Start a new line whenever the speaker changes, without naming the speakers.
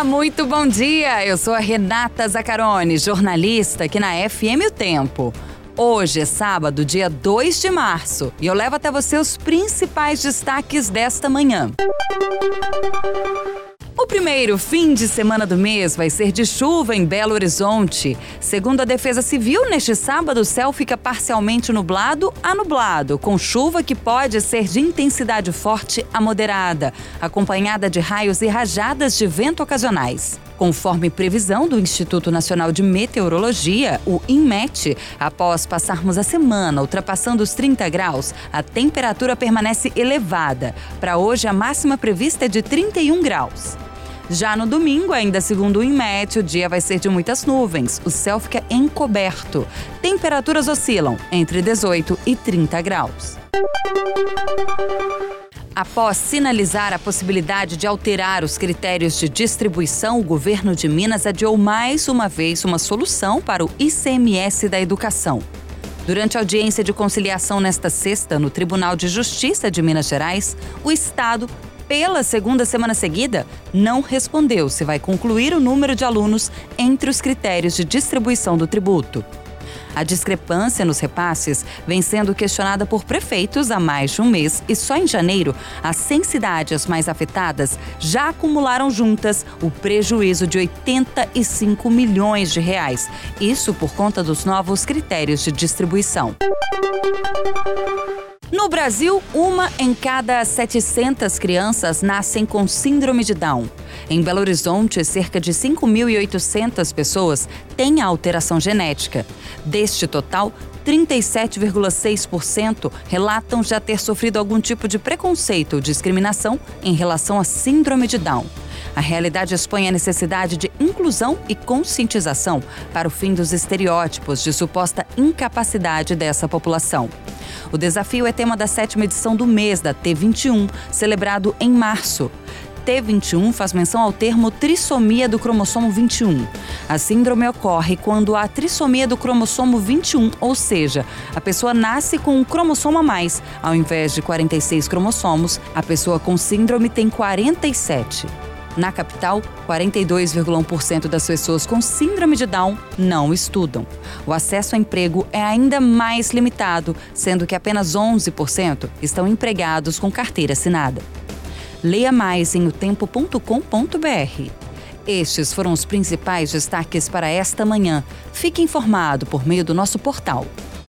Olá, muito bom dia. Eu sou a Renata Zacarone, jornalista aqui na FM O Tempo. Hoje é sábado, dia 2 de março, e eu levo até você os principais destaques desta manhã. O primeiro fim de semana do mês vai ser de chuva em Belo Horizonte. Segundo a Defesa Civil, neste sábado o céu fica parcialmente nublado a nublado, com chuva que pode ser de intensidade forte a moderada, acompanhada de raios e rajadas de vento ocasionais. Conforme previsão do Instituto Nacional de Meteorologia, o INMET, após passarmos a semana ultrapassando os 30 graus, a temperatura permanece elevada. Para hoje, a máxima prevista é de 31 graus. Já no domingo, ainda segundo o INMET, o dia vai ser de muitas nuvens. O céu fica encoberto. Temperaturas oscilam entre 18 e 30 graus. Após sinalizar a possibilidade de alterar os critérios de distribuição, o governo de Minas adiou mais uma vez uma solução para o ICMS da educação. Durante a audiência de conciliação nesta sexta no Tribunal de Justiça de Minas Gerais, o Estado pela segunda semana seguida, não respondeu se vai concluir o número de alunos entre os critérios de distribuição do tributo. A discrepância nos repasses vem sendo questionada por prefeitos há mais de um mês e só em janeiro as 100 cidades mais afetadas já acumularam juntas o prejuízo de 85 milhões de reais. Isso por conta dos novos critérios de distribuição. No Brasil, uma em cada 700 crianças nascem com síndrome de Down. Em Belo Horizonte, cerca de 5.800 pessoas têm a alteração genética. Deste total, 37,6% relatam já ter sofrido algum tipo de preconceito ou discriminação em relação à síndrome de Down. A realidade expõe a necessidade de inclusão e conscientização para o fim dos estereótipos de suposta incapacidade dessa população. O desafio é tema da sétima edição do mês da T21, celebrado em março. T21 faz menção ao termo trissomia do cromossomo 21. A síndrome ocorre quando há trissomia do cromossomo 21, ou seja, a pessoa nasce com um cromossomo a mais. Ao invés de 46 cromossomos, a pessoa com síndrome tem 47. Na capital, 42,1% das pessoas com síndrome de Down não estudam. O acesso ao emprego é ainda mais limitado, sendo que apenas 11% estão empregados com carteira assinada. Leia mais em otempo.com.br. Estes foram os principais destaques para esta manhã. Fique informado por meio do nosso portal